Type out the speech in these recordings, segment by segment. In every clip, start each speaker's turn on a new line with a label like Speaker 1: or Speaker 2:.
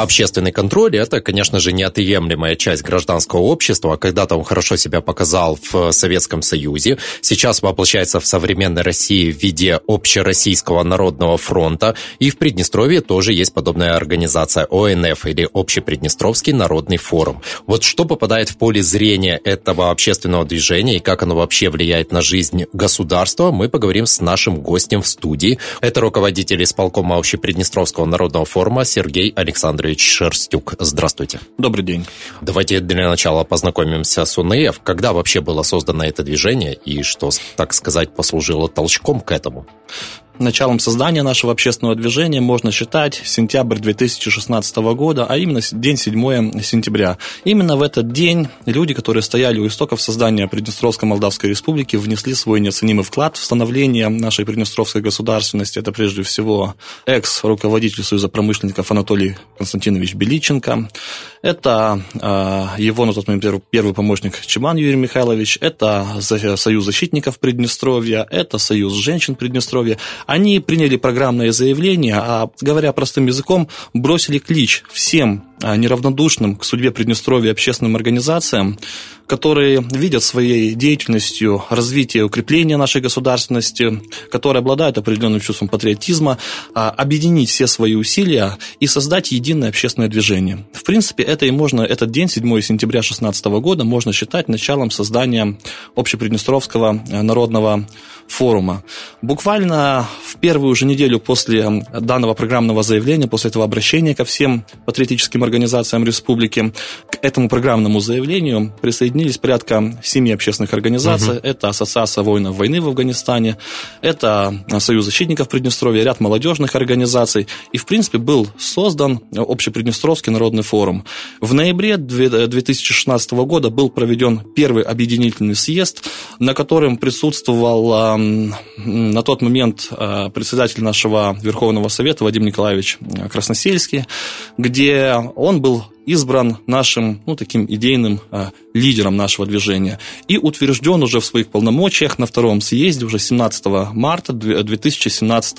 Speaker 1: Общественный контроль – это, конечно же, неотъемлемая часть гражданского общества. Когда-то он хорошо себя показал в Советском Союзе. Сейчас воплощается в современной России в виде Общероссийского народного фронта. И в Приднестровье тоже есть подобная организация ОНФ или Общеприднестровский народный форум. Вот что попадает в поле зрения этого общественного движения и как оно вообще влияет на жизнь государства, мы поговорим с нашим гостем в студии. Это руководитель исполкома Общеприднестровского народного форума Сергей Александрович Анатольевич Шерстюк. Здравствуйте.
Speaker 2: Добрый день.
Speaker 1: Давайте для начала познакомимся с УНФ. Когда вообще было создано это движение и что, так сказать, послужило толчком к этому?
Speaker 2: Началом создания нашего общественного движения можно считать сентябрь 2016 года, а именно день 7 сентября. Именно в этот день люди, которые стояли у истоков создания Приднестровской Молдавской Республики, внесли свой неоценимый вклад в становление нашей Приднестровской государственности. Это прежде всего экс-руководитель Союза промышленников Анатолий Константинович Беличенко. Это э, его на тот момент первый помощник Чеман Юрий Михайлович. Это Союз защитников Приднестровья. Это Союз женщин Приднестровья. Они приняли программное заявление, а, говоря простым языком, бросили клич всем неравнодушным к судьбе Приднестровья общественным организациям, которые видят своей деятельностью развитие укрепления нашей государственности, которые обладают определенным чувством патриотизма, а, объединить все свои усилия и создать единое общественное движение. В принципе, это и можно, этот день, 7 сентября 2016 года, можно считать началом создания Общеприднестровского э, народного форума. Буквально в первую же неделю после данного программного заявления, после этого обращения ко всем патриотическим организациям республики, к этому программному заявлению присоединились порядка семи общественных организаций. Угу. Это Ассоциация воинов войны в Афганистане, это Союз защитников Приднестровья, ряд молодежных организаций. И, в принципе, был создан Общеприднестровский народный форум. В ноябре 2016 года был проведен первый объединительный съезд, на котором присутствовал на тот момент э, председатель нашего Верховного Совета Вадим Николаевич э, Красносельский, где он был избран нашим, ну, таким идейным э, лидером нашего движения и утвержден уже в своих полномочиях на втором съезде уже 17 марта 2017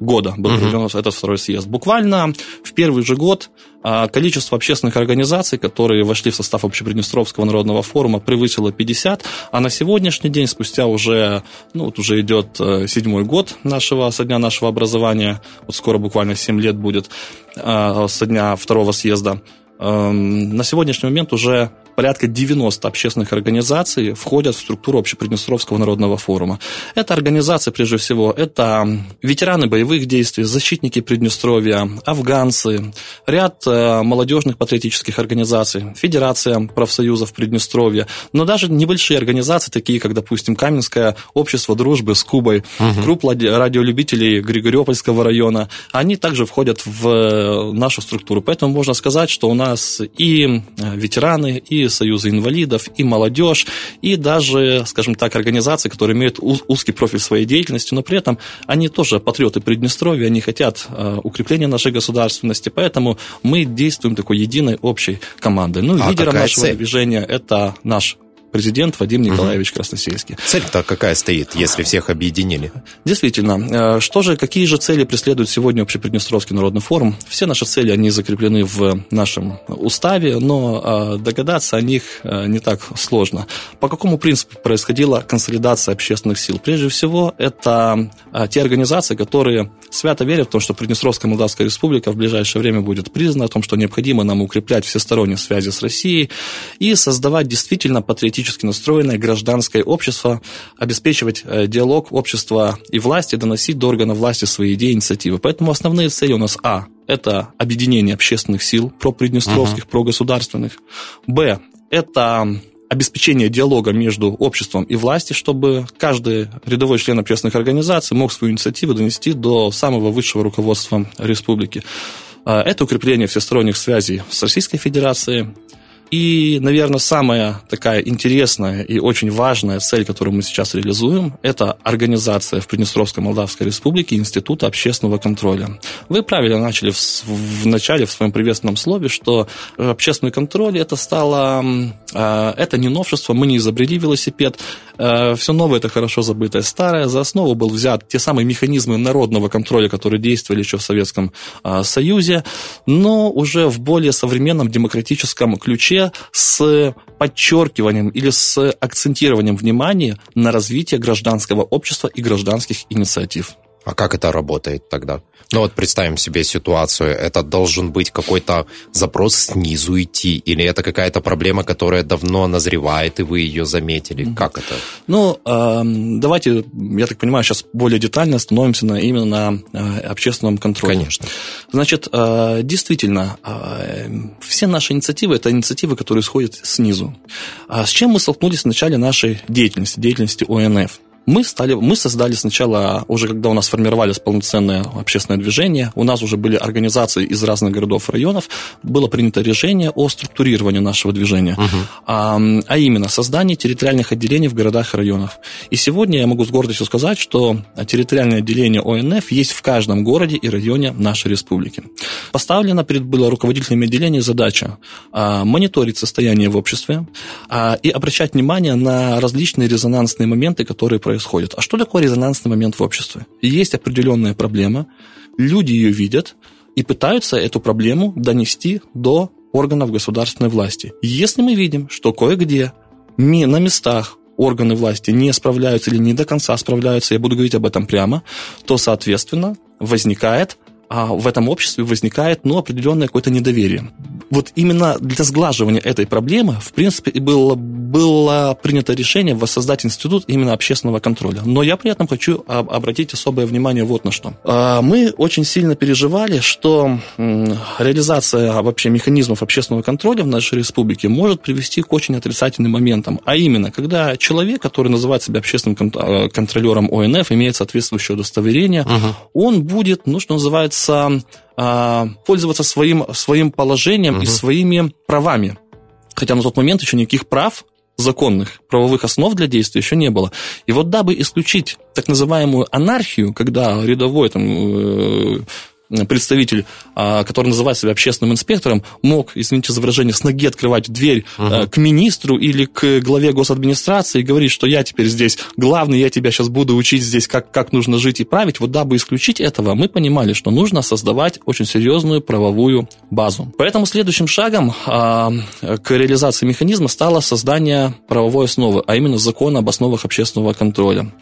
Speaker 2: года был проведен угу. этот второй съезд. Буквально в первый же год а, количество общественных организаций, которые вошли в состав Общеприднестровского народного форума, превысило 50, а на сегодняшний день, спустя уже, ну, вот уже идет э, седьмой год нашего, со дня нашего образования, вот скоро буквально 7 лет будет а, со дня второго съезда, эм, на сегодняшний момент уже порядка 90 общественных организаций входят в структуру Общеприднестровского народного форума. Это организации, прежде всего, это ветераны боевых действий, защитники Приднестровья, афганцы, ряд э, молодежных патриотических организаций, Федерация профсоюзов Приднестровья, но даже небольшие организации, такие как, допустим, Каменское общество дружбы с Кубой, угу. групп радиолюбителей Григориопольского района, они также входят в э, нашу структуру. Поэтому можно сказать, что у нас и э, ветераны, и союзы инвалидов, и молодежь, и даже, скажем так, организации, которые имеют узкий профиль своей деятельности, но при этом они тоже патриоты Приднестровья, они хотят э, укрепления нашей государственности, поэтому мы действуем такой единой общей командой. Ну, а лидером нашего цель? движения это наш президент Вадим Николаевич угу. Красносельский.
Speaker 1: Цель-то какая стоит, если всех объединили?
Speaker 2: Действительно. Э, что же, какие же цели преследует сегодня Общеприднестровский народный форум? Все наши цели, они закреплены в нашем уставе, но э, догадаться о них э, не так сложно. По какому принципу происходила консолидация общественных сил? Прежде всего, это те организации, которые свято верят в то, что Приднестровская Молдавская Республика в ближайшее время будет признана, о том, что необходимо нам укреплять всесторонние связи с Россией и создавать действительно патриотические демократически настроенное гражданское общество, обеспечивать э, диалог общества и власти, доносить до органов власти свои идеи и инициативы. Поэтому основные цели у нас А – это объединение общественных сил проприднестровских, uh-huh. прогосударственных. Б – это обеспечение диалога между обществом и властью, чтобы каждый рядовой член общественных организаций мог свою инициативу донести до самого высшего руководства республики. Э, это укрепление всесторонних связей с Российской Федерацией, И, наверное, самая такая интересная и очень важная цель, которую мы сейчас реализуем, это организация в Приднестровской Молдавской Республике Института общественного контроля. Вы правильно начали в, в начале, в своем приветственном слове, что общественный контроль это стало, а, это не новшество, мы не изобрели велосипед, а, все новое это хорошо забытое старое, за основу был взят те самые механизмы народного контроля, которые действовали еще в Советском а, Союзе, но уже в более современном демократическом ключе с подчеркиванием или с акцентированием внимания на развитие гражданского общества и гражданских инициатив.
Speaker 1: А как это работает тогда? Ну вот представим себе ситуацию, это должен быть какой-то запрос снизу идти, или это какая-то проблема, которая давно назревает, и вы ее заметили? Как это?
Speaker 2: Ну, давайте, я так понимаю, сейчас более детально остановимся на, именно на э, общественном контроле.
Speaker 1: Конечно.
Speaker 2: Значит, э, действительно, э, все наши инициативы – это инициативы, которые исходят снизу. А с чем мы столкнулись в начале нашей деятельности, деятельности ОНФ? Мы, стали, мы создали сначала, уже когда у нас формировались полноценное общественное движение, у нас уже были организации из разных городов и районов, было принято решение о структурировании нашего движения, uh-huh. а, а именно создание территориальных отделений в городах и районах. И сегодня я могу с гордостью сказать, что территориальное отделение ОНФ есть в каждом городе и районе нашей республики. Поставлена перед было руководителями отделения задача а, мониторить состояние в обществе а, и обращать внимание на различные резонансные моменты, которые происходят происходит. А что такое резонансный момент в обществе? Есть определенная проблема, люди ее видят и пытаются эту проблему донести до органов государственной власти. Если мы видим, что кое-где на местах органы власти не справляются или не до конца справляются, я буду говорить об этом прямо, то, соответственно, возникает а в этом обществе возникает ну, определенное какое-то недоверие. Вот именно для сглаживания этой проблемы, в принципе, и было, было принято решение воссоздать институт именно общественного контроля. Но я при этом хочу обратить особое внимание вот на что. А, мы очень сильно переживали, что реализация вообще механизмов общественного контроля в нашей республике может привести к очень отрицательным моментам. А именно, когда человек, который называет себя общественным а, контролером ОНФ, имеет соответствующее удостоверение, uh-huh. он будет, ну, что называется, пользоваться своим, своим положением угу. и своими правами. Хотя на тот момент еще никаких прав законных правовых основ для действия еще не было. И вот дабы исключить так называемую анархию, когда рядовой там, э, представитель, а, который называет себя общественным инспектором, мог, извините за выражение, с ноги открывать дверь uh-huh. к министру или к главе госадминистрации и говорить, что я теперь здесь главный, я тебя сейчас буду учить здесь, как, как нужно жить и править. Вот дабы исключить этого, мы понимали, что нужно создавать очень серьезную правовую базу. Поэтому следующим шагом а, к реализации механизма стало создание правовой основы, а именно закона об основах общественного контроля.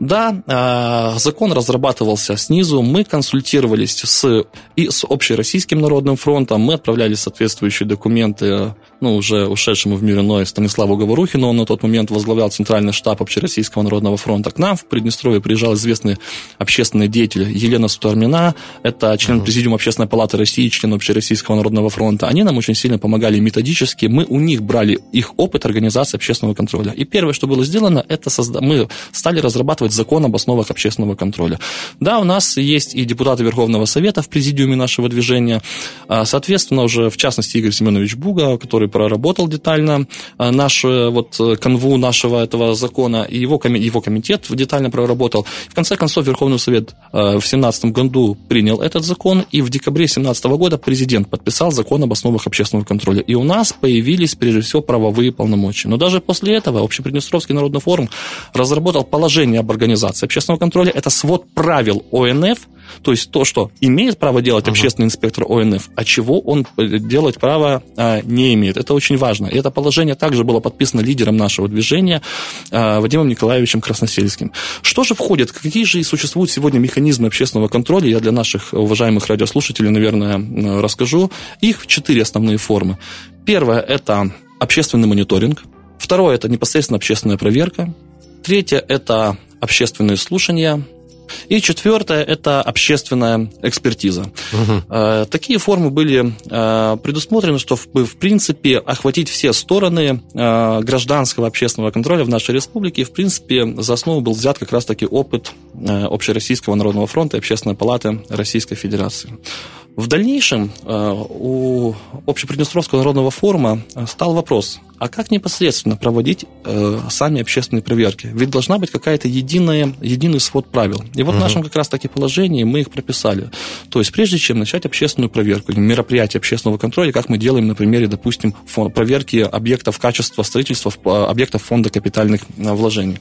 Speaker 2: Да, а, закон разрабатывался снизу, мы консультировались с, и с Общероссийским народным фронтом. Мы отправляли соответствующие документы ну, уже ушедшему в мир иной Станиславу Говорухину. Он на тот момент возглавлял Центральный штаб Общероссийского народного фронта. К нам в Приднестровье приезжал известный общественный деятель Елена Сутармина. Это член uh-huh. Президиума Общественной палаты России, член Общероссийского народного фронта. Они нам очень сильно помогали методически. Мы у них брали их опыт организации общественного контроля. И первое, что было сделано, это созда... мы стали разрабатывать закон об основах общественного контроля. Да, у нас есть и депутаты Верховного Совета, совета в президиуме нашего движения. А, соответственно, уже в частности Игорь Семенович Буга, который проработал детально а, наш э, вот э, канву нашего этого закона, и его, его комитет детально проработал. В конце концов, Верховный Совет э, в 2017 году принял этот закон, и в декабре 2017 года президент подписал закон об основах общественного контроля. И у нас появились, прежде всего, правовые полномочия. Но даже после этого Общеприднестровский народный форум разработал положение об организации общественного контроля. Это свод правил ОНФ, то есть то, что имеет право делать uh-huh. общественный инспектор ОНФ, а чего он э, делать право а, не имеет. Это очень важно. И это положение также было подписано лидером нашего движения а, Вадимом Николаевичем Красносельским. Что же входит, какие же существуют сегодня механизмы общественного контроля? Я для наших уважаемых радиослушателей, наверное, расскажу. Их четыре основные формы. Первое – это общественный мониторинг. Второе – это непосредственно общественная проверка. Третье – это общественные слушания. И четвертое – это общественная экспертиза. Угу. Такие формы были э, предусмотрены, чтобы, в принципе, охватить все стороны э, гражданского общественного контроля в нашей республике. И, в принципе, за основу был взят как раз-таки опыт Общероссийского народного фронта и Общественной палаты Российской Федерации. В дальнейшем э, у Общеприднестровского народного форума э, стал вопрос, а как непосредственно проводить э, сами общественные проверки? Ведь должна быть какая-то единая, единый свод правил. И вот угу. в нашем как раз-таки положении мы их прописали. То есть прежде чем начать общественную проверку, мероприятие общественного контроля, как мы делаем на примере, допустим, проверки объектов качества строительства, объектов фонда капитальных вложений.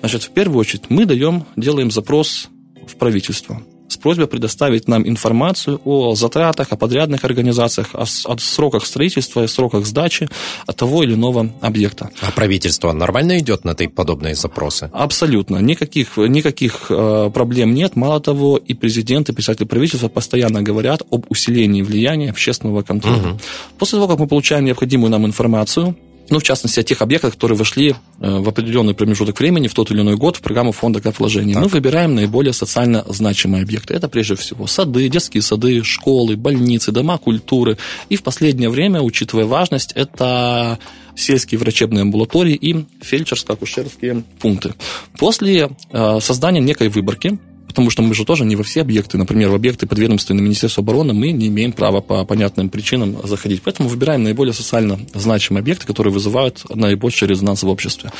Speaker 2: Значит, в первую очередь мы даем, делаем запрос в правительство с просьбой предоставить нам информацию о затратах, о подрядных организациях, о, о сроках строительства и сроках сдачи того или иного объекта.
Speaker 1: А правительство нормально идет на подобные запросы?
Speaker 2: Абсолютно. Никаких, никаких э, проблем нет. Мало того, и президент, и представители правительства постоянно говорят об усилении влияния общественного контроля. Угу. После того, как мы получаем необходимую нам информацию, ну, в частности, о тех объектах, которые вошли э, в определенный промежуток времени в тот или иной год в программу фонда капвложений. Мы выбираем наиболее социально значимые объекты. Это прежде всего сады, детские сады, школы, больницы, дома культуры. И в последнее время, учитывая важность, это сельские врачебные амбулатории и фельдшерско-акушерские пункты. После э, создания некой выборки потому что мы же тоже не во все объекты, например, в объекты подведомственные Министерства обороны мы не имеем права по понятным причинам заходить. Поэтому выбираем наиболее социально значимые объекты, которые вызывают наибольший резонанс в обществе.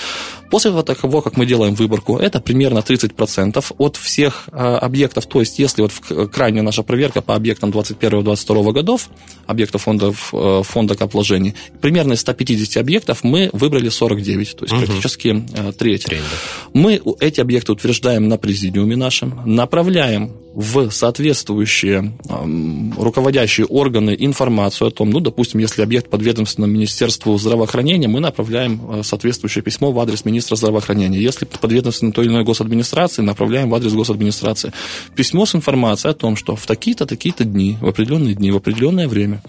Speaker 2: После того, как мы делаем выборку, это примерно 30% от всех а, объектов, то есть если вот крайняя наша проверка по объектам 21-22 годов, объектов фонда, э, фонда капвложений, примерно из 150 объектов мы выбрали 49, то есть угу. практически э, треть. треть да. Мы эти объекты утверждаем на президиуме нашем, направляем в соответствующие э, руководящие органы информацию о том, ну, допустим, если объект подведомственному Министерству здравоохранения, мы направляем э, соответствующее письмо в адрес министра здравоохранения. Если подведомственно той или иной госадминистрации, направляем в адрес госадминистрации. Письмо с информацией о том, что в такие-то, такие-то дни, в определенные дни, в определенное время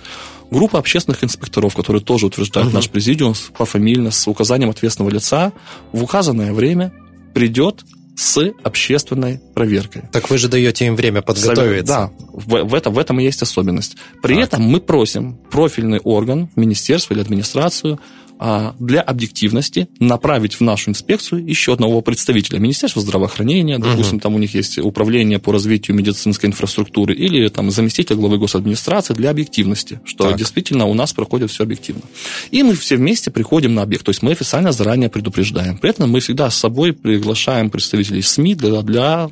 Speaker 2: группа общественных инспекторов, которые тоже утверждают uh-huh. наш президиум пофамильно, с указанием ответственного лица, в указанное время придет с общественной проверкой.
Speaker 1: Так вы же даете им время подготовиться.
Speaker 2: Да, в, в, этом, в этом и есть особенность. При так. этом мы просим профильный орган, министерство или администрацию для объективности направить в нашу инспекцию еще одного представителя Министерства здравоохранения, допустим, угу. там у них есть управление по развитию медицинской инфраструктуры, или там заместитель главы госадминистрации для объективности, что так. действительно у нас проходит все объективно. И мы все вместе приходим на объект, то есть мы официально заранее предупреждаем. При этом мы всегда с собой приглашаем представителей СМИ для, для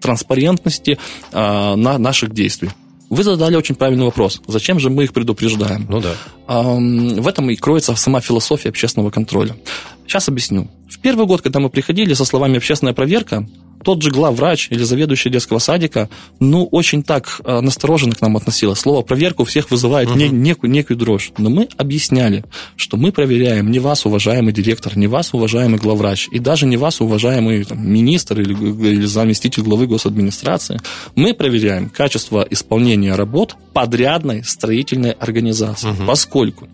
Speaker 2: транспарентности а, на наших действий. Вы задали очень правильный вопрос. Зачем же мы их предупреждаем?
Speaker 1: Ну да.
Speaker 2: В этом и кроется сама философия общественного контроля. Сейчас объясню. В первый год, когда мы приходили со словами «общественная проверка», тот же главврач или заведующий детского садика, ну, очень так э, настороженно к нам относилась. Слово «проверка» у всех вызывает угу. не, некую, некую дрожь. Но мы объясняли, что мы проверяем не вас, уважаемый директор, не вас, уважаемый главврач, и даже не вас, уважаемый там, министр или, или заместитель главы госадминистрации. Мы проверяем качество исполнения работ подрядной строительной организации, угу. поскольку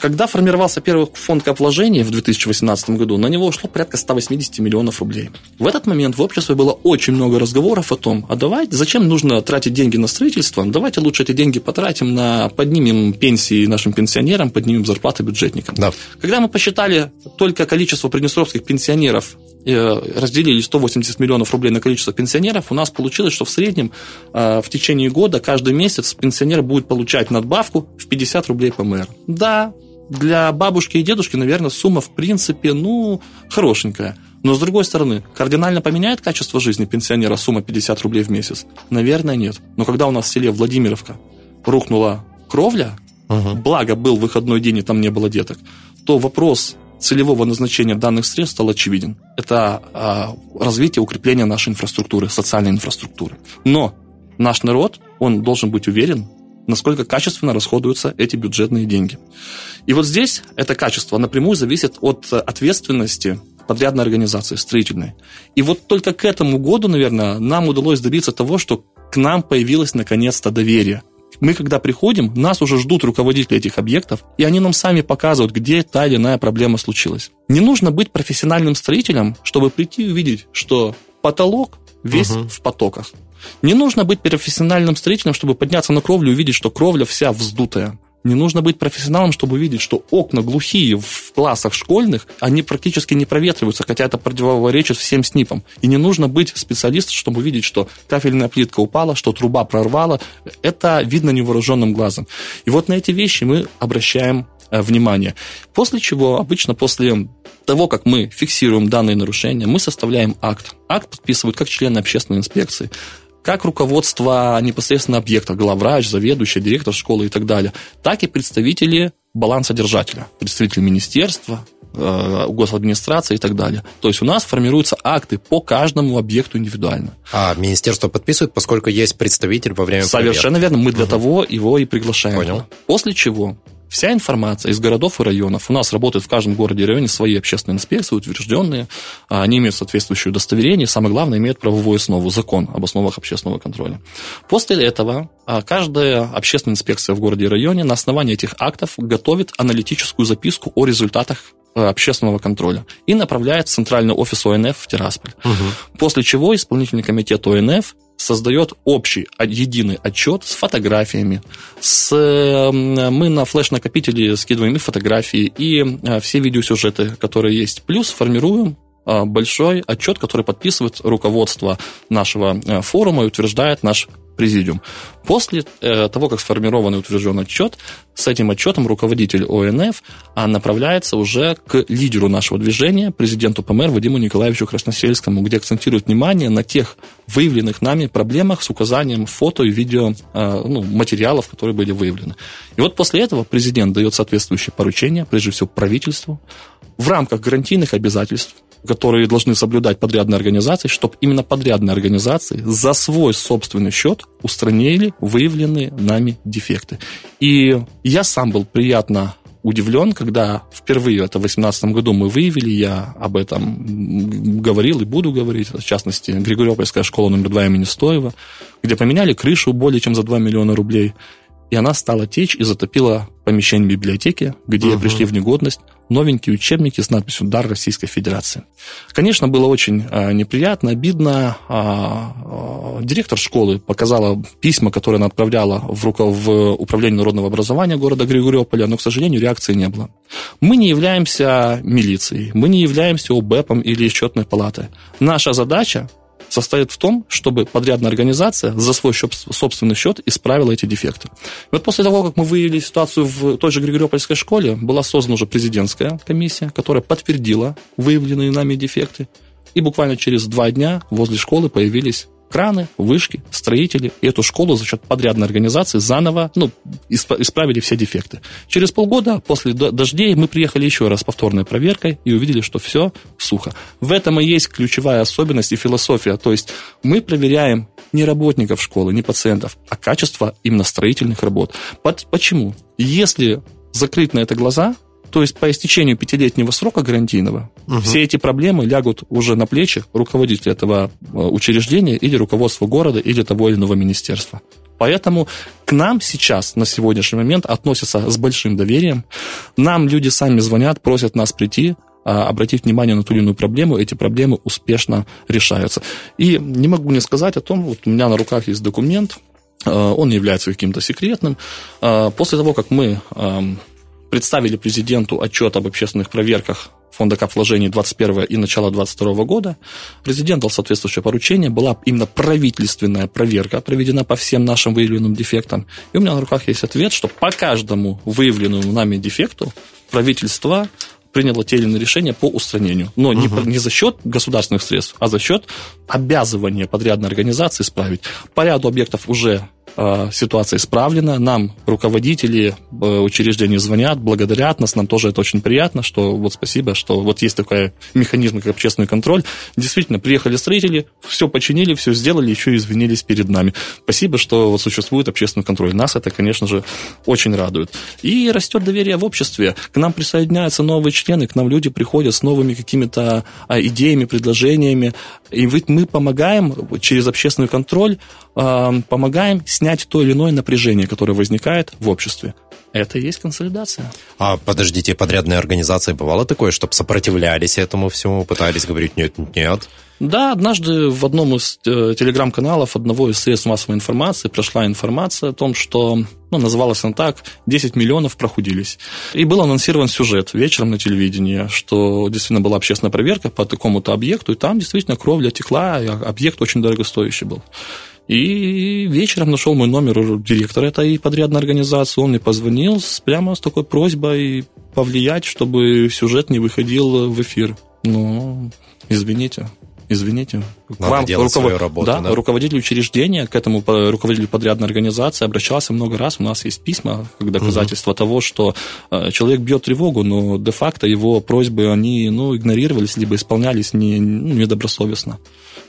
Speaker 2: когда формировался первый фонд капвложений в 2018 году, на него ушло порядка 180 миллионов рублей. В этот момент в обществе было очень много разговоров о том, а давайте, зачем нужно тратить деньги на строительство, давайте лучше эти деньги потратим на, поднимем пенсии нашим пенсионерам, поднимем зарплаты бюджетникам. Да. Когда мы посчитали только количество приднестровских пенсионеров э, разделили 180 миллионов рублей на количество пенсионеров, у нас получилось, что в среднем э, в течение года каждый месяц пенсионер будет получать надбавку в 50 рублей по мэр. Да, для бабушки и дедушки, наверное, сумма в принципе, ну, хорошенькая. Но с другой стороны, кардинально поменяет качество жизни пенсионера сумма 50 рублей в месяц? Наверное, нет. Но когда у нас в селе Владимировка рухнула кровля, угу. благо был выходной день и там не было деток, то вопрос целевого назначения данных средств стал очевиден. Это а, развитие, укрепление нашей инфраструктуры, социальной инфраструктуры. Но наш народ, он должен быть уверен, насколько качественно расходуются эти бюджетные деньги. И вот здесь это качество напрямую зависит от ответственности подрядной организации, строительной. И вот только к этому году, наверное, нам удалось добиться того, что к нам появилось наконец-то доверие. Мы, когда приходим, нас уже ждут руководители этих объектов, и они нам сами показывают, где та или иная проблема случилась. Не нужно быть профессиональным строителем, чтобы прийти и увидеть, что потолок весь угу. в потоках. Не нужно быть профессиональным строителем, чтобы подняться на кровлю и увидеть, что кровля вся вздутая. Не нужно быть профессионалом, чтобы увидеть, что окна глухие в классах школьных, они практически не проветриваются, хотя это противоречит всем СНИПам. И не нужно быть специалистом, чтобы увидеть, что кафельная плитка упала, что труба прорвала. Это видно невооруженным глазом. И вот на эти вещи мы обращаем э, внимание. После чего, обычно после того, как мы фиксируем данные нарушения, мы составляем акт. Акт подписывают как члены общественной инспекции, как руководство непосредственно объекта, главврач, заведующий, директор школы и так далее, так и представители балансодержателя, представители министерства, э, госадминистрации и так далее. То есть у нас формируются акты по каждому объекту индивидуально.
Speaker 1: А министерство подписывает, поскольку есть представитель во время
Speaker 2: Совершенно проверки. верно. Мы для угу. того его и приглашаем.
Speaker 1: Понял.
Speaker 2: После чего Вся информация из городов и районов. У нас работают в каждом городе и районе свои общественные инспекции, утвержденные. А, они имеют соответствующее удостоверение. Самое главное, имеют правовую основу, закон об основах общественного контроля. После этого а, каждая общественная инспекция в городе и районе на основании этих актов готовит аналитическую записку о результатах общественного контроля и направляет в центральный офис ОНФ в Тирасполь. Угу. После чего исполнительный комитет ОНФ создает общий единый отчет с фотографиями. С, мы на флеш-накопителе скидываем и фотографии, и э, все видеосюжеты, которые есть. Плюс формируем э, большой отчет, который подписывает руководство нашего э, форума и утверждает наш президиум. После э, того, как сформирован и утвержден отчет, с этим отчетом руководитель ОНФ а, направляется уже к лидеру нашего движения, президенту ПМР Вадиму Николаевичу Красносельскому, где акцентирует внимание на тех выявленных нами проблемах с указанием фото и видео э, ну, материалов, которые были выявлены. И вот после этого президент дает соответствующие поручения, прежде всего правительству, в рамках гарантийных обязательств которые должны соблюдать подрядные организации, чтобы именно подрядные организации за свой собственный счет устранили выявленные нами дефекты. И я сам был приятно удивлен, когда впервые это в 2018 году мы выявили, я об этом говорил и буду говорить, в частности, Григорьопольская школа номер 2 имени Стоева, где поменяли крышу более чем за 2 миллиона рублей, и она стала течь и затопила помещение библиотеки, где угу. пришли в негодность новенькие учебники с надписью «Дар Российской Федерации». Конечно, было очень а, неприятно, обидно. А, а, директор школы показала письма, которые она отправляла в, руко, в Управление народного образования города Григорьополя, но, к сожалению, реакции не было. Мы не являемся милицией, мы не являемся ОБЭПом или счетной палатой. Наша задача состоит в том, чтобы подрядная организация за свой собственный счет исправила эти дефекты. И вот после того, как мы выявили ситуацию в той же Григориопольской школе, была создана уже президентская комиссия, которая подтвердила выявленные нами дефекты. И буквально через два дня возле школы появились краны, вышки, строители, и эту школу за счет подрядной организации заново ну, исправили все дефекты. Через полгода после дождей мы приехали еще раз с повторной проверкой и увидели, что все сухо. В этом и есть ключевая особенность и философия. То есть мы проверяем не работников школы, не пациентов, а качество именно строительных работ. Почему? Если закрыть на это глаза, то есть по истечению пятилетнего срока гарантийного угу. все эти проблемы лягут уже на плечи руководителя этого э, учреждения или руководства города или того или иного министерства. Поэтому к нам сейчас, на сегодняшний момент, относятся с большим доверием. Нам люди сами звонят, просят нас прийти, а, обратить внимание на ту или иную проблему, эти проблемы успешно решаются. И не могу не сказать о том, вот у меня на руках есть документ, э, он не является каким-то секретным. Э, после того, как мы эм, представили президенту отчет об общественных проверках фонда кап вложений 21 и начала 22 года. Президент дал соответствующее поручение. Была именно правительственная проверка проведена по всем нашим выявленным дефектам. И у меня на руках есть ответ, что по каждому выявленному нами дефекту правительство приняло те или иные решения по устранению. Но угу. не, не за счет государственных средств, а за счет обязывания подрядной организации исправить. По ряду объектов уже ситуация исправлена, нам руководители э, учреждений звонят, благодарят нас, нам тоже это очень приятно, что вот спасибо, что вот есть такой механизм, как общественный контроль. Действительно, приехали строители, все починили, все сделали, еще извинились перед нами. Спасибо, что вот существует общественный контроль. Нас это, конечно же, очень радует. И растет доверие в обществе. К нам присоединяются новые члены, к нам люди приходят с новыми какими-то а, идеями, предложениями. И ведь мы помогаем через общественный контроль, а, помогаем снять снять то или иное напряжение, которое возникает в обществе. Это и есть консолидация.
Speaker 1: А подождите, подрядные организации бывало такое, чтобы сопротивлялись этому всему, пытались говорить нет, нет?
Speaker 2: Да, однажды в одном из э, телеграм-каналов одного из средств массовой информации прошла информация о том, что Ну, называлась она так, 10 миллионов прохудились. И был анонсирован сюжет вечером на телевидении, что действительно была общественная проверка по такому-то объекту, и там действительно кровля текла, и объект очень дорогостоящий был. И вечером нашел мой номер директора этой подрядной организации. Он мне позвонил прямо с такой просьбой повлиять, чтобы сюжет не выходил в эфир. Ну, извините. Извините.
Speaker 1: Надо вам делать руков... свою работу,
Speaker 2: да, да, руководитель учреждения, к этому руководителю подрядной организации обращался много раз. У нас есть письма как доказательство угу. того, что э, человек бьет тревогу, но де-факто его просьбы, они ну, игнорировались, либо исполнялись не, ну, недобросовестно.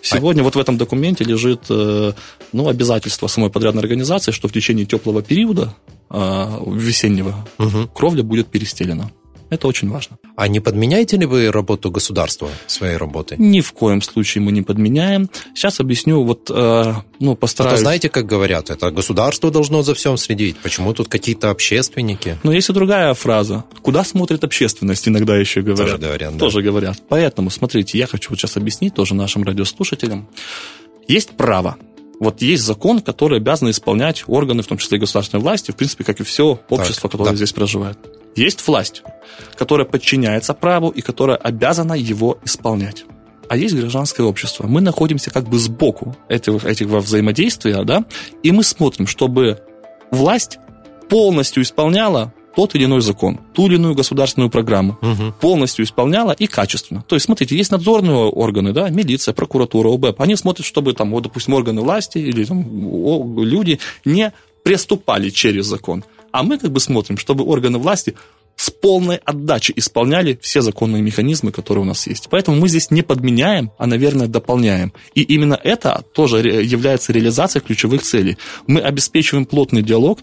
Speaker 2: Сегодня вот в этом документе лежит э, ну, обязательство самой подрядной организации, что в течение теплого периода э, весеннего угу. кровля будет перестелена. Это очень важно.
Speaker 1: А не подменяете ли вы работу государства своей работой?
Speaker 2: Ни в коем случае мы не подменяем. Сейчас объясню, вот, э, ну, постараюсь...
Speaker 1: Это знаете, как говорят, это государство должно за всем следить. Почему тут какие-то общественники?
Speaker 2: Но есть и другая фраза. Куда смотрит общественность, иногда еще говорят.
Speaker 1: Тоже говорят, да.
Speaker 2: Тоже говорят. Поэтому, смотрите, я хочу вот сейчас объяснить тоже нашим радиослушателям. Есть право вот есть закон, который обязан исполнять органы, в том числе и государственной власти, в принципе, как и все общество, так, которое да. здесь проживает. Есть власть, которая подчиняется праву и которая обязана его исполнять. А есть гражданское общество. Мы находимся как бы сбоку этих, этих взаимодействия, да, и мы смотрим, чтобы власть полностью исполняла тот или иной закон, ту или иную государственную программу угу. полностью исполняла и качественно. То есть, смотрите, есть надзорные органы, да, милиция, прокуратура, ОБЭП. Они смотрят, чтобы там, вот, допустим, органы власти или там, люди не приступали через закон. А мы как бы смотрим, чтобы органы власти с полной отдачей исполняли все законные механизмы, которые у нас есть. Поэтому мы здесь не подменяем, а, наверное, дополняем. И именно это тоже является реализацией ключевых целей. Мы обеспечиваем плотный диалог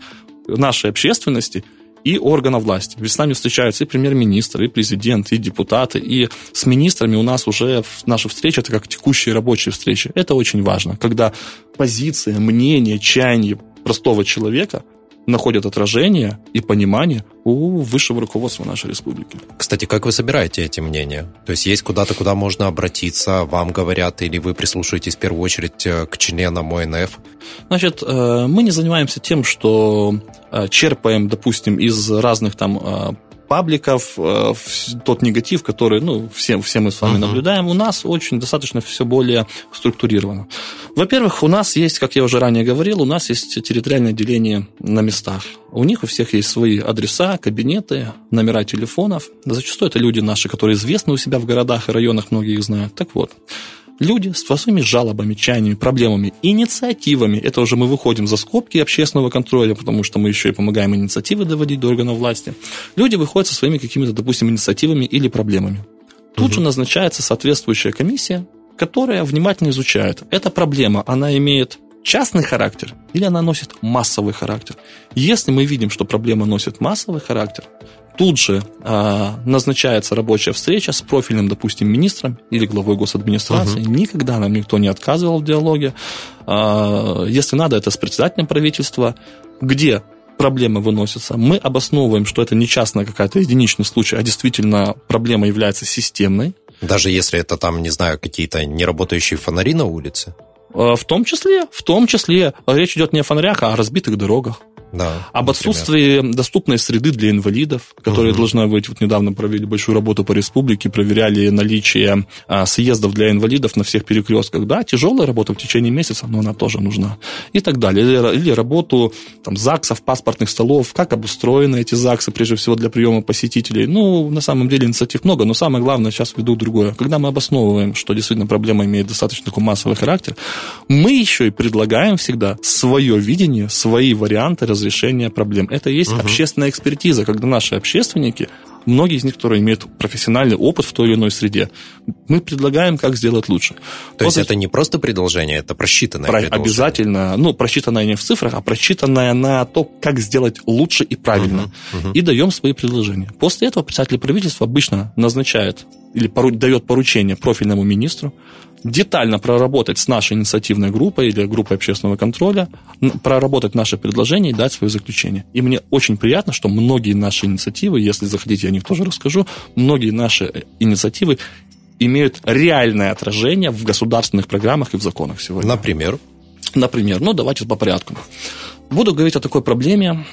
Speaker 2: нашей общественности и органов власти. Ведь с нами встречаются и премьер-министр, и президент, и депутаты, и с министрами у нас уже наши встречи, это как текущие рабочие встречи. Это очень важно, когда позиция, мнение, чаяние простого человека находят отражение и понимание у высшего руководства нашей республики.
Speaker 1: Кстати, как вы собираете эти мнения? То есть есть куда-то, куда можно обратиться, вам говорят, или вы прислушиваетесь в первую очередь э, к членам ОНФ?
Speaker 2: Значит, э, мы не занимаемся тем, что э, черпаем, допустим, из разных там пабликов, э, тот негатив, который, ну, все, все мы с вами uh-huh. наблюдаем, у нас очень достаточно все более структурировано. Во-первых, у нас есть, как я уже ранее говорил, у нас есть территориальное деление на местах. У них у всех есть свои адреса, кабинеты, номера телефонов. Зачастую это люди наши, которые известны у себя в городах и районах, многие их знают. Так вот, люди с своими жалобами, чаяниями, проблемами, инициативами, это уже мы выходим за скобки общественного контроля, потому что мы еще и помогаем инициативы доводить до органов власти, люди выходят со своими какими-то, допустим, инициативами или проблемами. Тут угу. же назначается соответствующая комиссия, которая внимательно изучает. Эта проблема, она имеет частный характер или она носит массовый характер. Если мы видим, что проблема носит массовый характер, тут же э, назначается рабочая встреча с профильным, допустим, министром или главой госадминистрации. Угу. Никогда нам никто не отказывал в диалоге. Э, если надо, это с председателем правительства, где проблемы выносятся. Мы обосновываем, что это не частная какая-то единичный случай, а действительно проблема является системной.
Speaker 1: Даже если это там, не знаю, какие-то неработающие фонари на улице?
Speaker 2: В том числе, в том числе, речь идет не о фонарях, а о разбитых дорогах.
Speaker 1: Да,
Speaker 2: об отсутствии доступной среды для инвалидов, которые угу. должна быть. Вот недавно провели большую работу по республике, проверяли наличие а, съездов для инвалидов на всех перекрестках. Да, тяжелая работа в течение месяца, но она тоже нужна. И так далее. Или, или работу там, ЗАГСов, паспортных столов, как обустроены эти ЗАГСы, прежде всего для приема посетителей. Ну, на самом деле инициатив много, но самое главное сейчас веду другое. Когда мы обосновываем, что действительно проблема имеет достаточно такой массовый характер, мы еще и предлагаем всегда свое видение, свои варианты развития разрешения проблем. Это и есть угу. общественная экспертиза, когда наши общественники, многие из них, которые имеют профессиональный опыт в той или иной среде, мы предлагаем, как сделать лучше.
Speaker 1: То вот есть это не просто предложение, это просчитанное про-
Speaker 2: предложение? Обязательно. Ну, просчитанное не в цифрах, а просчитанное на то, как сделать лучше и правильно. Угу, угу. И даем свои предложения. После этого председатель правительства обычно назначает или пору- дает поручение профильному министру, детально проработать с нашей инициативной группой или группой общественного контроля, проработать наши предложения и дать свое заключение. И мне очень приятно, что многие наши инициативы, если захотите, я о них тоже расскажу, многие наши э, инициативы имеют реальное отражение в государственных программах и в законах сегодня.
Speaker 1: Например?
Speaker 2: Например, ну давайте по порядку. Буду говорить о такой проблеме,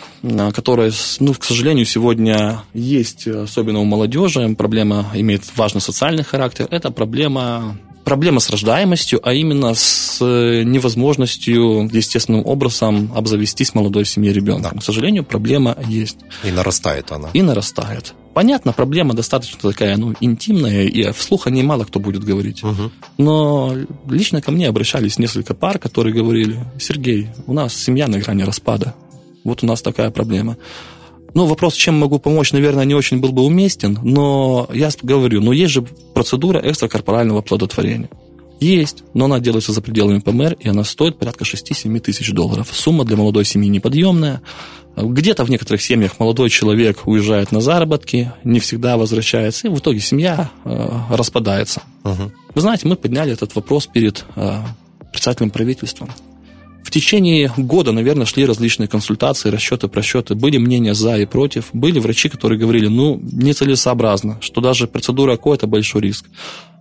Speaker 2: которая, ну, к сожалению, сегодня есть, особенно у молодежи. Проблема имеет важный социальный характер. Это проблема проблема с рождаемостью, а именно с невозможностью естественным образом обзавестись молодой семье ребенком. Да. К сожалению, проблема есть.
Speaker 1: И нарастает она.
Speaker 2: И нарастает. Понятно, проблема достаточно такая, ну, интимная, и вслух о ней мало кто будет говорить. Угу. Но лично ко мне обращались несколько пар, которые говорили, Сергей, у нас семья на грани распада. Вот у нас такая проблема. Ну, вопрос, чем могу помочь, наверное, не очень был бы уместен, но я говорю, но есть же процедура экстракорпорального плодотворения. Есть, но она делается за пределами ПМР, и она стоит порядка 6-7 тысяч долларов. Сумма для молодой семьи неподъемная. Где-то в некоторых семьях молодой человек уезжает на заработки, не всегда возвращается, и в итоге семья э, распадается. Угу. Вы знаете, мы подняли этот вопрос перед э, председателем правительства. В течение года, наверное, шли различные консультации, расчеты, просчеты. Были мнения за и против. Были врачи, которые говорили, ну, нецелесообразно, что даже процедура АКО – это большой риск.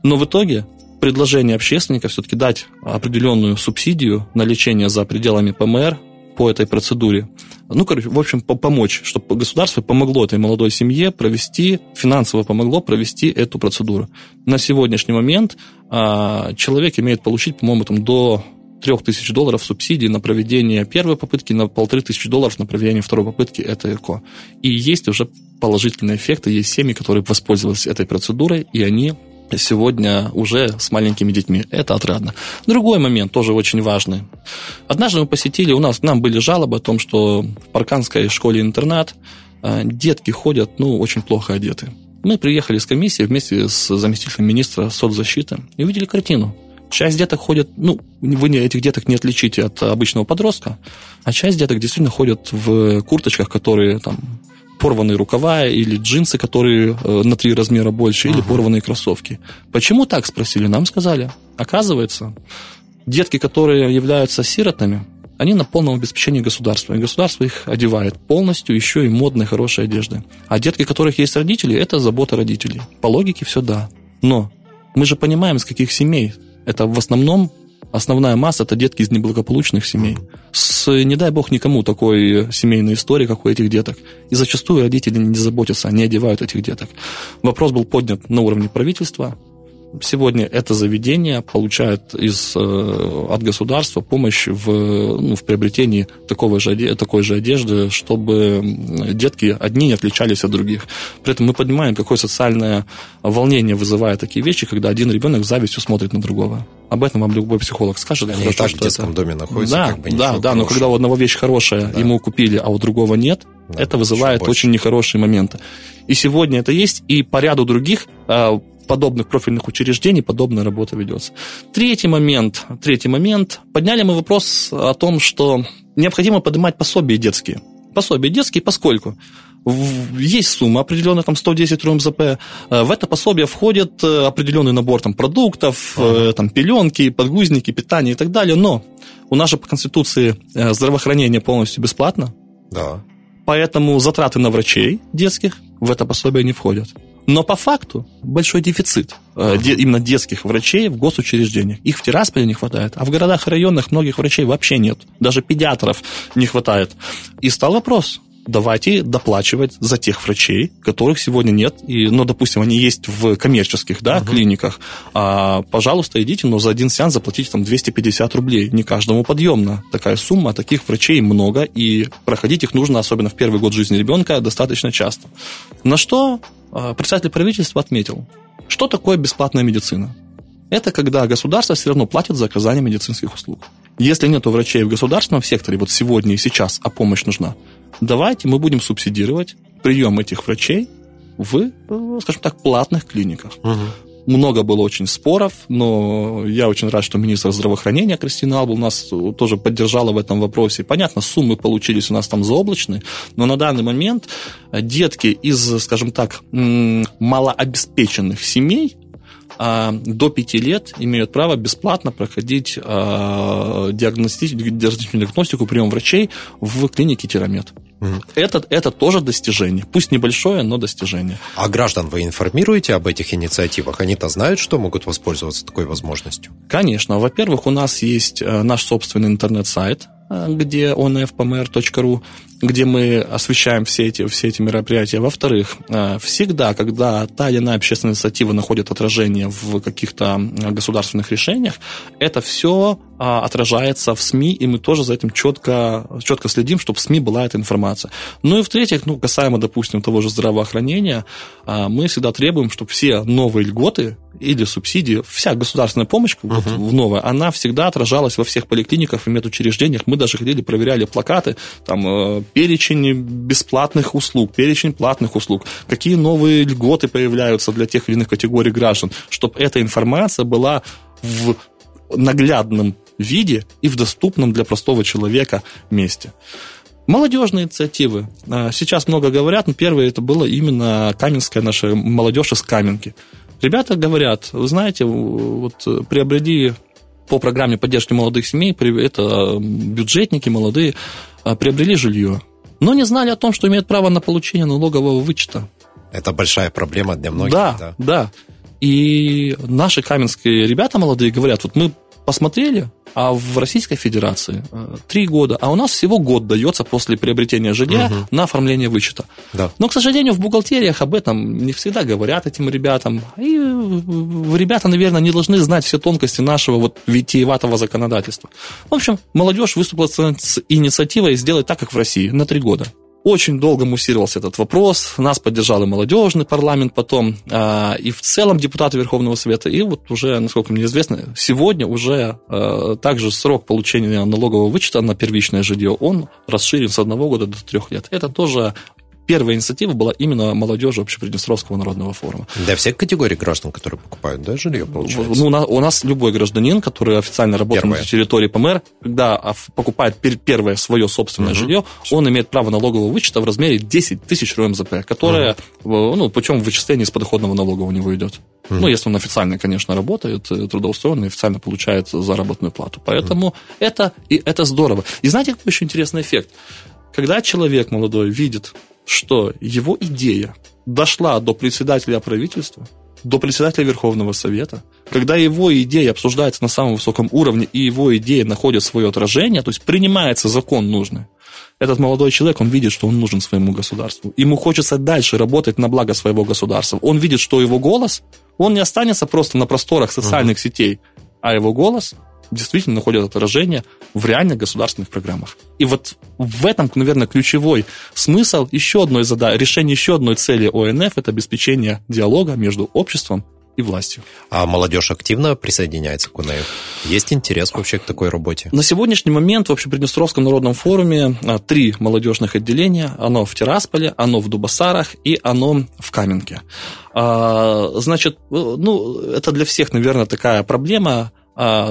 Speaker 2: Но в итоге предложение общественника все-таки дать определенную субсидию на лечение за пределами ПМР по этой процедуре. Ну, короче, в общем, помочь, чтобы государство помогло этой молодой семье провести, финансово помогло провести эту процедуру. На сегодняшний момент а, человек имеет получить, по-моему, там до 3000 долларов субсидий на проведение первой попытки, на полторы тысячи долларов на проведение второй попытки, это ЭКО. И есть уже положительные эффекты, есть семьи, которые воспользовались этой процедурой, и они сегодня уже с маленькими детьми. Это отрадно. Другой момент, тоже очень важный. Однажды мы посетили, у нас, нам были жалобы о том, что в Парканской школе-интернат э, детки ходят, ну, очень плохо одеты. Мы приехали с комиссией вместе с заместителем министра соцзащиты и увидели картину. Часть деток ходят, ну, вы этих деток не отличите от обычного подростка, а часть деток действительно ходят в курточках, которые там порванные рукава или джинсы, которые э, на три размера больше, или порванные кроссовки. Почему так спросили? Нам сказали. Оказывается, детки, которые являются сиротами, они на полном обеспечении государства. И государство их одевает полностью, еще и модной, хорошей одежды. А детки, у которых есть родители, это забота родителей. По логике все да. Но мы же понимаем, из каких семей. Это в основном основная масса это детки из неблагополучных семей. С, не дай бог никому такой семейной истории, как у этих деток. И зачастую родители не заботятся, не одевают этих деток. Вопрос был поднят на уровне правительства. Сегодня это заведение получает из, э, от государства помощь в, ну, в приобретении такого же, такой же одежды, чтобы детки одни не отличались от других. При этом мы понимаем, какое социальное волнение вызывает такие вещи, когда один ребенок с завистью смотрит на другого. Об этом вам любой психолог скажет.
Speaker 1: Они хорошо, так в детском это... доме находятся.
Speaker 2: Да,
Speaker 1: как бы
Speaker 2: да, да, но когда у одного вещь хорошая, да. ему купили, а у другого нет, да, это вызывает очень нехорошие моменты. И сегодня это есть, и по ряду других а, подобных профильных учреждений подобная работа ведется. Третий момент. Третий момент. Подняли мы вопрос о том, что необходимо поднимать пособия детские. Пособия детские, поскольку есть сумма определенная, там 110 РМЗП, э, в это пособие входит э, определенный набор там, продуктов, uh-huh. там, пеленки, подгузники, питание и так далее, но у нас же по Конституции здравоохранение полностью бесплатно,
Speaker 1: да.
Speaker 2: поэтому затраты на врачей детских в это пособие не входят. Но по факту большой дефицит uh-huh. де, именно детских врачей в госучреждениях. Их в Тирасполе не хватает, а в городах и районах многих врачей вообще нет. Даже педиатров не хватает. И стал вопрос, давайте доплачивать за тех врачей, которых сегодня нет. И, ну, допустим, они есть в коммерческих да, uh-huh. клиниках. А, пожалуйста, идите, но за один сеанс заплатите там 250 рублей. Не каждому подъемно. Такая сумма, таких врачей много, и проходить их нужно, особенно в первый год жизни ребенка, достаточно часто. На что а, председатель правительства отметил, что такое бесплатная медицина. Это когда государство все равно платит за оказание медицинских услуг. Если нет врачей в государственном секторе, вот сегодня и сейчас, а помощь нужна, давайте мы будем субсидировать прием этих врачей в, скажем так, платных клиниках. Угу. Много было очень споров, но я очень рад, что министр здравоохранения Кристина Албул нас тоже поддержала в этом вопросе. Понятно, суммы получились у нас там заоблачные, но на данный момент детки из, скажем так, малообеспеченных семей, до 5 лет имеют право бесплатно проходить а, диагностическую диагностику, прием врачей в клинике Тирамет. Угу. Это, это тоже достижение. Пусть небольшое, но достижение.
Speaker 1: А граждан вы информируете об этих инициативах? Они-то знают, что могут воспользоваться такой возможностью?
Speaker 2: Конечно. Во-первых, у нас есть э, наш собственный интернет-сайт где onfpmr.ru, где мы освещаем все эти, все эти мероприятия. Во-вторых, всегда, когда та или иная общественная инициатива находит отражение в каких-то государственных решениях, это все отражается в СМИ, и мы тоже за этим четко, четко следим, чтобы в СМИ была эта информация. Ну и в-третьих, ну, касаемо, допустим, того же здравоохранения, мы всегда требуем, чтобы все новые льготы или субсидии, вся государственная помощь uh-huh. вот, в новое, она всегда отражалась во всех поликлиниках и медучреждениях. Мы даже ходили, проверяли плакаты, там, э, перечень бесплатных услуг, перечень платных услуг, какие новые льготы появляются для тех или иных категорий граждан, чтобы эта информация была в наглядном виде и в доступном для простого человека месте. Молодежные инициативы. А, сейчас много говорят, но первое это было именно каменская наша молодежь из Каменки. Ребята говорят, вы знаете, вот приобрели по программе поддержки молодых семей, это бюджетники молодые, а, приобрели жилье, но не знали о том, что имеют право на получение налогового вычета.
Speaker 1: Это большая проблема для многих.
Speaker 2: Да, да. да. И наши каменские ребята молодые говорят, вот мы посмотрели, а в Российской Федерации э, три года, а у нас всего год дается после приобретения жилья угу. на оформление вычета. Да. Но, к сожалению, в бухгалтериях об этом не всегда говорят этим ребятам. И ребята, наверное, не должны знать все тонкости нашего вот витиеватого законодательства. В общем, молодежь выступила с инициативой сделать так, как в России, на три года. Очень долго муссировался этот вопрос. Нас поддержал и молодежный парламент потом, а, и в целом депутаты Верховного Совета. И вот уже, насколько мне известно, сегодня уже а, также срок получения налогового вычета на первичное жилье, он расширен с одного года до трех лет. Это тоже первая инициатива была именно молодежи Общеприднестровского народного форума.
Speaker 1: Для всех категорий граждан, которые покупают, да, жилье, получается?
Speaker 2: Ну, у нас, любой гражданин, который официально работает первое. на территории ПМР, когда покупает первое свое собственное угу. жилье, он имеет право налогового вычета в размере 10 тысяч РМЗП, которое, угу. ну, путем вычисления из подоходного налога у него идет. Mm. Ну, если он официально, конечно, работает, э, трудоустроен и официально получает заработную плату. Поэтому mm. это, и это здорово. И знаете, какой еще интересный эффект? Когда человек молодой видит что его идея дошла до председателя правительства, до председателя Верховного Совета, когда его идея обсуждается на самом высоком уровне, и его идея находит свое отражение, то есть принимается закон нужный, этот молодой человек, он видит, что он нужен своему государству. Ему хочется дальше работать на благо своего государства. Он видит, что его голос, он не останется просто на просторах социальных uh-huh. сетей, а его голос действительно находят отражение в реальных государственных программах. И вот в этом, наверное, ключевой смысл еще одной задачи, решение еще одной цели ОНФ – это обеспечение диалога между обществом и властью.
Speaker 1: А молодежь активно присоединяется к УНФ? Есть интерес вообще к такой работе?
Speaker 2: На сегодняшний момент в Общеприднестровском народном форуме а, три молодежных отделения. Оно в Тирасполе, оно в Дубасарах и оно в Каменке. А, значит, э, ну, это для всех, наверное, такая проблема а,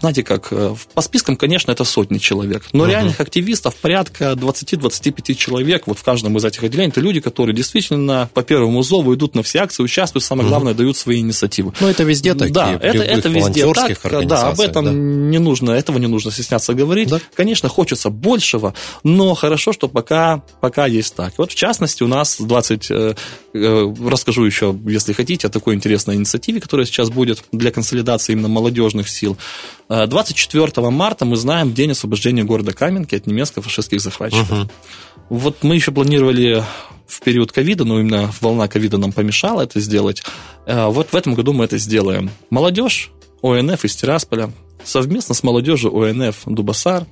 Speaker 2: знаете как, э, по спискам, конечно, это сотни человек, но uh-huh. реальных активистов порядка 20-25 человек вот в каждом из этих отделений. Это люди, которые действительно по первому зову идут на все акции, участвуют, самое главное, uh-huh. дают свои инициативы.
Speaker 1: Ну, это везде такие,
Speaker 2: Да, это, это везде так, да, об этом да. не нужно, этого не нужно стесняться говорить. Да. Конечно, хочется большего, но хорошо, что пока, пока есть так. Вот в частности у нас 20, э, э, расскажу еще, если хотите, о такой интересной инициативе, которая сейчас будет для консолидации именно молодежных сил. 24 э, марта мы знаем день освобождения города Каменки от немецко-фашистских захватчиков. Угу. Вот мы еще планировали в период ковида, но именно волна ковида нам помешала это сделать. Э, вот в этом году мы это сделаем. Молодежь ОНФ из Тирасполя совместно с молодежью ОНФ Дубасар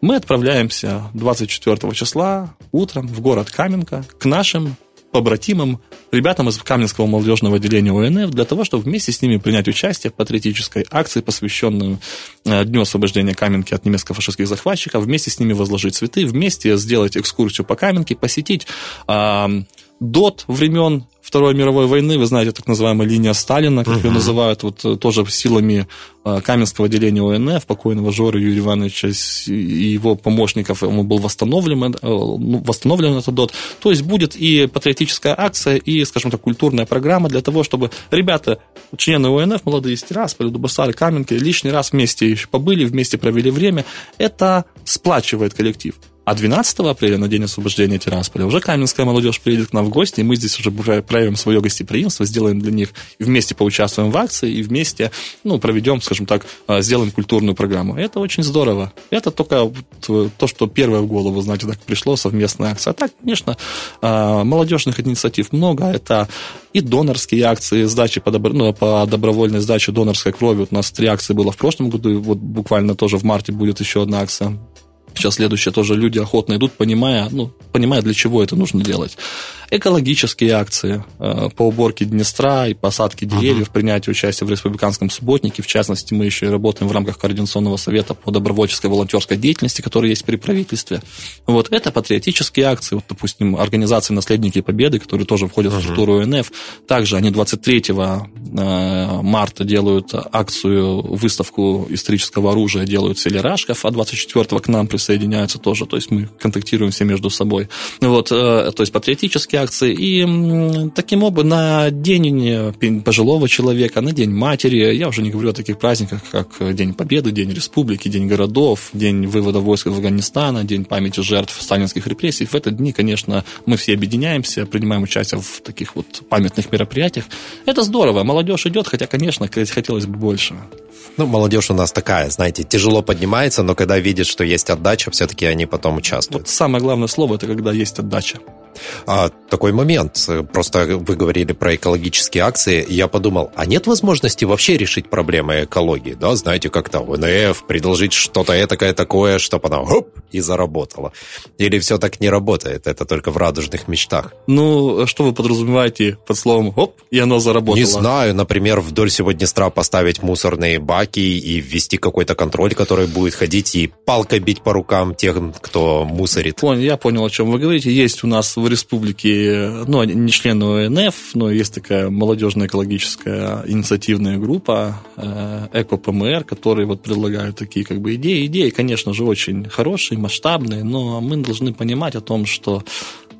Speaker 2: мы отправляемся 24 числа утром в город Каменка к нашим побратимам, ребятам из Каменского молодежного отделения ОНФ, для того, чтобы вместе с ними принять участие в патриотической акции, посвященной э, Дню освобождения Каменки от немецко-фашистских захватчиков, вместе с ними возложить цветы, вместе сделать экскурсию по Каменке, посетить э, ДОТ времен Второй мировой войны, вы знаете, так называемая линия Сталина, как ее называют, вот э, тоже силами э, Каменского отделения ОНФ, покойного Жоры Юрия Ивановича и его помощников, ему был восстановлен, э, ну, восстановлен этот ДОТ. То есть будет и патриотическая акция, и, скажем так, культурная программа для того, чтобы ребята, члены ОНФ, молодые из Тирасполя, Дубасары, Каменки, лишний раз вместе еще побыли, вместе провели время. Это сплачивает коллектив. А 12 апреля, на день освобождения Тирасполя, уже Каменская молодежь приедет к нам в гости, и мы здесь уже проявим свое гостеприимство, сделаем для них, вместе поучаствуем в акции, и вместе, ну, проведем, скажем так, а, сделаем культурную программу. Это очень здорово. Это только то, что первое в голову, знаете, так пришло, совместная акция. А так, конечно, а, молодежных инициатив много. Это и донорские акции, сдачи по, добро, ну, по добровольной сдаче донорской крови. Вот у нас три акции было в прошлом году, вот буквально тоже в марте будет еще одна акция. Сейчас следующее тоже люди охотно идут, понимая, ну, понимая, для чего это нужно делать экологические акции э, по уборке Днестра и посадке деревьев, uh-huh. принятие участия в республиканском субботнике. В частности, мы еще и работаем в рамках Координационного совета по добровольческой волонтерской деятельности, который есть при правительстве. Вот это патриотические акции. Вот, допустим, организации «Наследники Победы», которые тоже входят uh-huh. в структуру ОНФ. Также они 23 э, марта делают акцию, выставку исторического оружия делают в селе Рашков, а 24 к нам присоединяются тоже. То есть мы контактируем все между собой. Вот, э, то есть патриотические акции. И таким образом на день пожилого человека, на день матери, я уже не говорю о таких праздниках, как День Победы, День Республики, День городов, День вывода войск из Афганистана, День памяти жертв сталинских репрессий. В этот дни, конечно, мы все объединяемся, принимаем участие в таких вот памятных мероприятиях. Это здорово. Молодежь идет, хотя, конечно, хотелось бы больше.
Speaker 1: Ну, молодежь у нас такая, знаете, тяжело поднимается, но когда видит, что есть отдача, все-таки они потом участвуют. Вот
Speaker 2: самое главное слово – это когда есть отдача.
Speaker 1: А, такой момент. Просто вы говорили про экологические акции. Я подумал, а нет возможности вообще решить проблемы экологии? Да, знаете, как-то ВНФ, предложить что-то этакое такое, чтобы она хоп, и заработала. Или все так не работает? Это только в радужных мечтах?
Speaker 2: Ну, что вы подразумеваете под словом «хоп», и оно заработало?
Speaker 1: Не знаю. Например, вдоль сегодня Днестра поставить мусорные баки и ввести какой-то контроль, который будет ходить и палкой бить по рукам тех, кто мусорит.
Speaker 2: Понял, я понял, о чем вы говорите. Есть у нас в республике, ну, не член ОНФ, но есть такая молодежная экологическая инициативная группа э, ЭКО-ПМР, которые вот предлагают такие как бы идеи. Идеи, конечно же, очень хорошие, масштабные, но мы должны понимать о том, что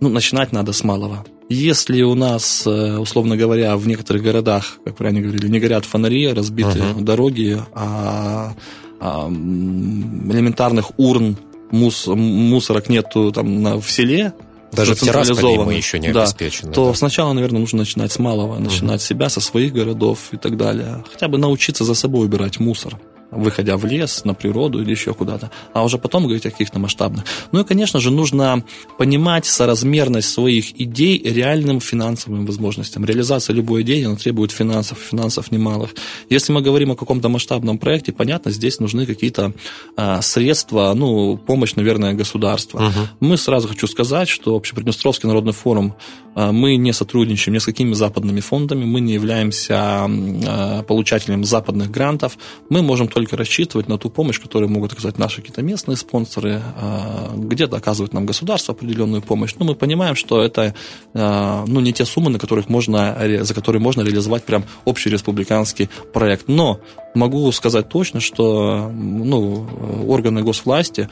Speaker 2: ну, начинать надо с малого. Если у нас, э, условно говоря, в некоторых городах, как правильно говорили, не горят фонари, разбиты uh-huh. дороги, а, а элементарных урн мус, мусорок нету там на, в селе,
Speaker 1: даже в Тирасполе мы еще не да, обеспечены.
Speaker 2: То да. сначала, наверное, нужно начинать с малого, начинать с себя, со своих городов и так далее. Хотя бы научиться за собой убирать мусор выходя в лес, на природу или еще куда-то, а уже потом говорить о каких-то масштабных. Ну и, конечно же, нужно понимать соразмерность своих идей реальным финансовым возможностям. Реализация любой идеи, она требует финансов, финансов немалых. Если мы говорим о каком-то масштабном проекте, понятно, здесь нужны какие-то а, средства, ну, помощь, наверное, государства. Угу. Мы сразу хочу сказать, что Общеприднестровский народный форум, а, мы не сотрудничаем ни с какими западными фондами, мы не являемся а, получателем западных грантов, мы можем только рассчитывать на ту помощь, которую могут оказать наши какие-то местные спонсоры, а, где-то оказывает нам государство определенную помощь. Но мы понимаем, что это а, ну, не те суммы, на которых можно, за которые можно реализовать прям общий республиканский проект. Но могу сказать точно, что ну, органы госвласти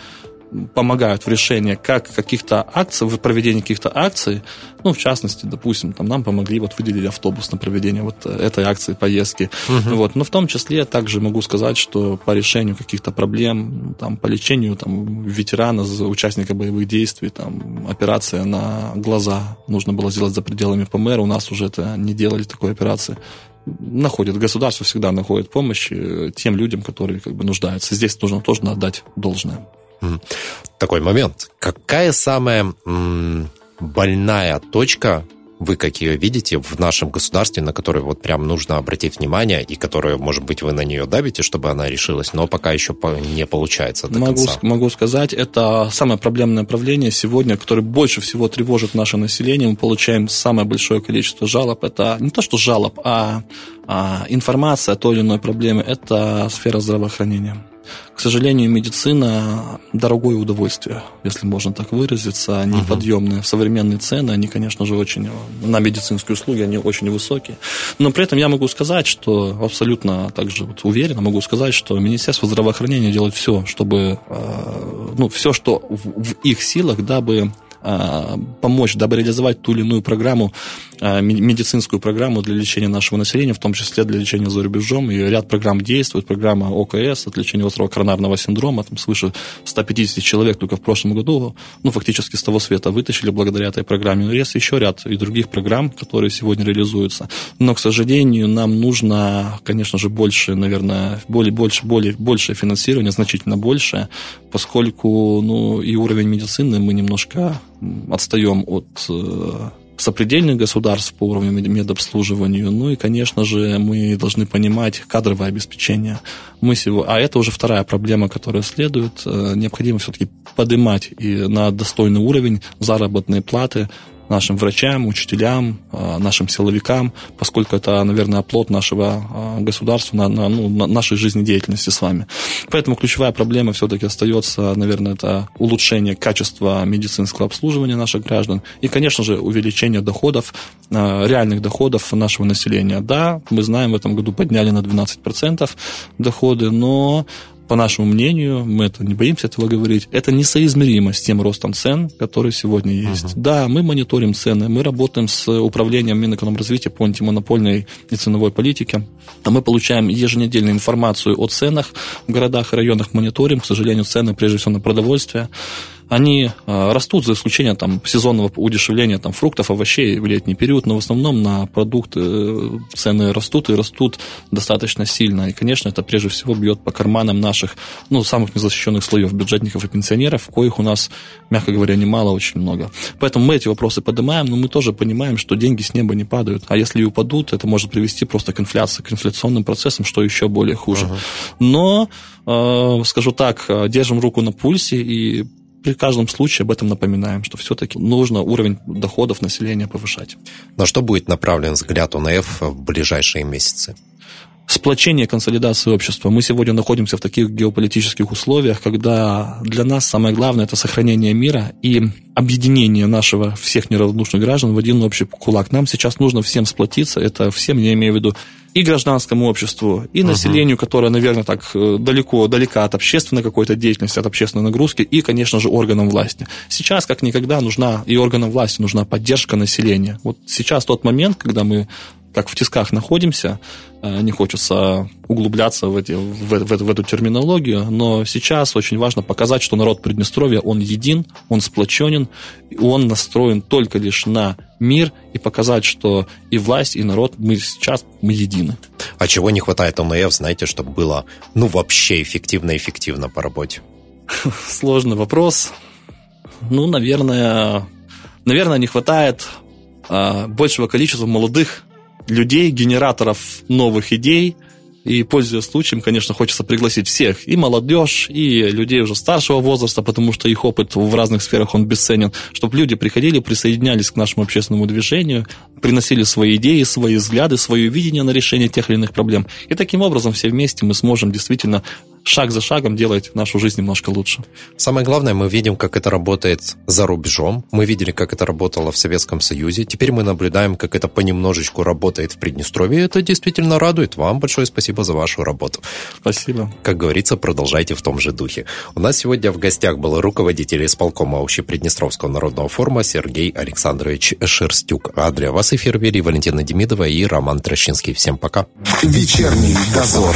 Speaker 2: помогают в решении как каких-то акций, в проведении каких-то акций. Ну, в частности, допустим, там нам помогли, вот выделили автобус на проведение вот этой акции, поездки. Угу. Вот. Но в том числе также могу сказать, что по решению каких-то проблем, там, по лечению там, ветерана, участника боевых действий, там, операция на глаза нужно было сделать за пределами ПМР, у нас уже это не делали такой операции находит, государство всегда находит помощь э, тем людям, которые как бы нуждаются. Здесь нужно тоже отдать должное.
Speaker 1: Такой момент. Какая самая м, больная точка вы как ее видите в нашем государстве, на которую вот прям нужно обратить внимание, и которую, может быть, вы на нее давите, чтобы она решилась, но пока еще не получается до
Speaker 2: могу,
Speaker 1: конца.
Speaker 2: Могу сказать, это самое проблемное направление сегодня, которое больше всего тревожит наше население. Мы получаем самое большое количество жалоб. Это не то, что жалоб, а, а информация о той или иной проблеме. Это сфера здравоохранения. К сожалению, медицина – дорогое удовольствие, если можно так выразиться, неподъемные. Угу. Современные цены, они, конечно же, очень, на медицинские услуги, они очень высокие. Но при этом я могу сказать, что абсолютно также вот уверенно могу сказать, что Министерство здравоохранения делает все, чтобы, э, ну, все, что в их силах, дабы помочь, дабы реализовать ту или иную программу, а, медицинскую программу для лечения нашего населения, в том числе для лечения за рубежом. И ряд программ действует. Программа ОКС от лечения острого коронарного синдрома. Там свыше 150 человек только в прошлом году, ну, фактически с того света вытащили благодаря этой программе. Есть еще ряд и других программ, которые сегодня реализуются. Но, к сожалению, нам нужно, конечно же, больше, наверное, более, больше, более, большее финансирование, значительно большее, поскольку ну, и уровень медицины мы немножко отстаем от э, сопредельных государств по уровню медобслуживанию. Ну и, конечно же, мы должны понимать кадровое обеспечение. Мы всего, а это уже вторая проблема, которая следует. Э, необходимо все-таки поднимать и на достойный уровень заработные платы нашим врачам, учителям, а, нашим силовикам, поскольку это, наверное, оплот нашего а, государства, ну, на нашей жизнедеятельности с вами. Поэтому ключевая проблема все-таки остается, наверное, это улучшение качества медицинского обслуживания наших граждан и, конечно же, увеличение доходов, а, реальных доходов нашего населения. Да, мы знаем, в этом году подняли на 12% доходы, но по нашему мнению, мы это не боимся этого говорить, это несоизмеримо с тем ростом цен, который сегодня есть. Uh-huh. Да, мы мониторим цены, мы работаем с управлением Минэкономразвития по антимонопольной и ценовой политике. А мы получаем еженедельную информацию о ценах в городах и районах, мониторим, к сожалению, цены прежде всего на продовольствие они э, растут, за исключением там, сезонного удешевления там, фруктов, овощей в летний период, но в основном на продукты э, цены растут и растут достаточно сильно. И, конечно, это прежде всего бьет по карманам наших, ну, самых незащищенных слоев бюджетников и пенсионеров, коих у нас, мягко говоря, немало, очень много. Поэтому мы эти вопросы поднимаем, но мы тоже понимаем, что деньги с неба не падают. А если и упадут, это может привести просто к инфляции, к инфляционным процессам, что еще более хуже. Uh-huh. Но, э, скажу так, держим руку на пульсе и при каждом случае об этом напоминаем, что все-таки нужно уровень доходов населения повышать.
Speaker 1: На что будет направлен взгляд УНФ в ближайшие месяцы?
Speaker 2: Сплочение, консолидации общества. Мы сегодня находимся в таких геополитических условиях, когда для нас самое главное это сохранение мира и объединение нашего всех неравнодушных граждан в один общий кулак. Нам сейчас нужно всем сплотиться, это всем, я имею в виду и гражданскому обществу, и населению, которое, наверное, так э, далеко, далека от общественной какой-то деятельности, от общественной нагрузки, и, конечно же, органам власти. Сейчас, как никогда, нужна и органам власти нужна поддержка населения. Вот сейчас тот момент, когда мы как в тисках находимся, э, не хочется углубляться в, эти, в, в, в эту терминологию, но сейчас очень важно показать, что народ Приднестровья, он един, он сплоченен, он настроен только лишь на мир и показать, что и власть, и народ, мы сейчас, мы едины.
Speaker 1: А чего не хватает ОМФ, знаете, чтобы было, ну, вообще эффективно-эффективно по работе?
Speaker 2: Сложный вопрос. Ну, наверное, наверное, не хватает а, большего количества молодых людей, генераторов новых идей. И, пользуясь случаем, конечно, хочется пригласить всех, и молодежь, и людей уже старшего возраста, потому что их опыт в разных сферах, он бесценен, чтобы люди приходили, присоединялись к нашему общественному движению, приносили свои идеи, свои взгляды, свое видение на решение тех или иных проблем. И таким образом все вместе мы сможем действительно шаг за шагом делать нашу жизнь немножко лучше.
Speaker 1: Самое главное, мы видим, как это работает за рубежом. Мы видели, как это работало в Советском Союзе. Теперь мы наблюдаем, как это понемножечку работает в Приднестровье. Это действительно радует. Вам большое спасибо за вашу работу.
Speaker 2: Спасибо.
Speaker 1: Как говорится, продолжайте в том же духе. У нас сегодня в гостях был руководитель исполкома Общеприднестровского народного форума Сергей Александрович Шерстюк. А для вас эфир вели Валентина Демидова и Роман Трощинский. Всем пока.
Speaker 3: Вечерний дозор.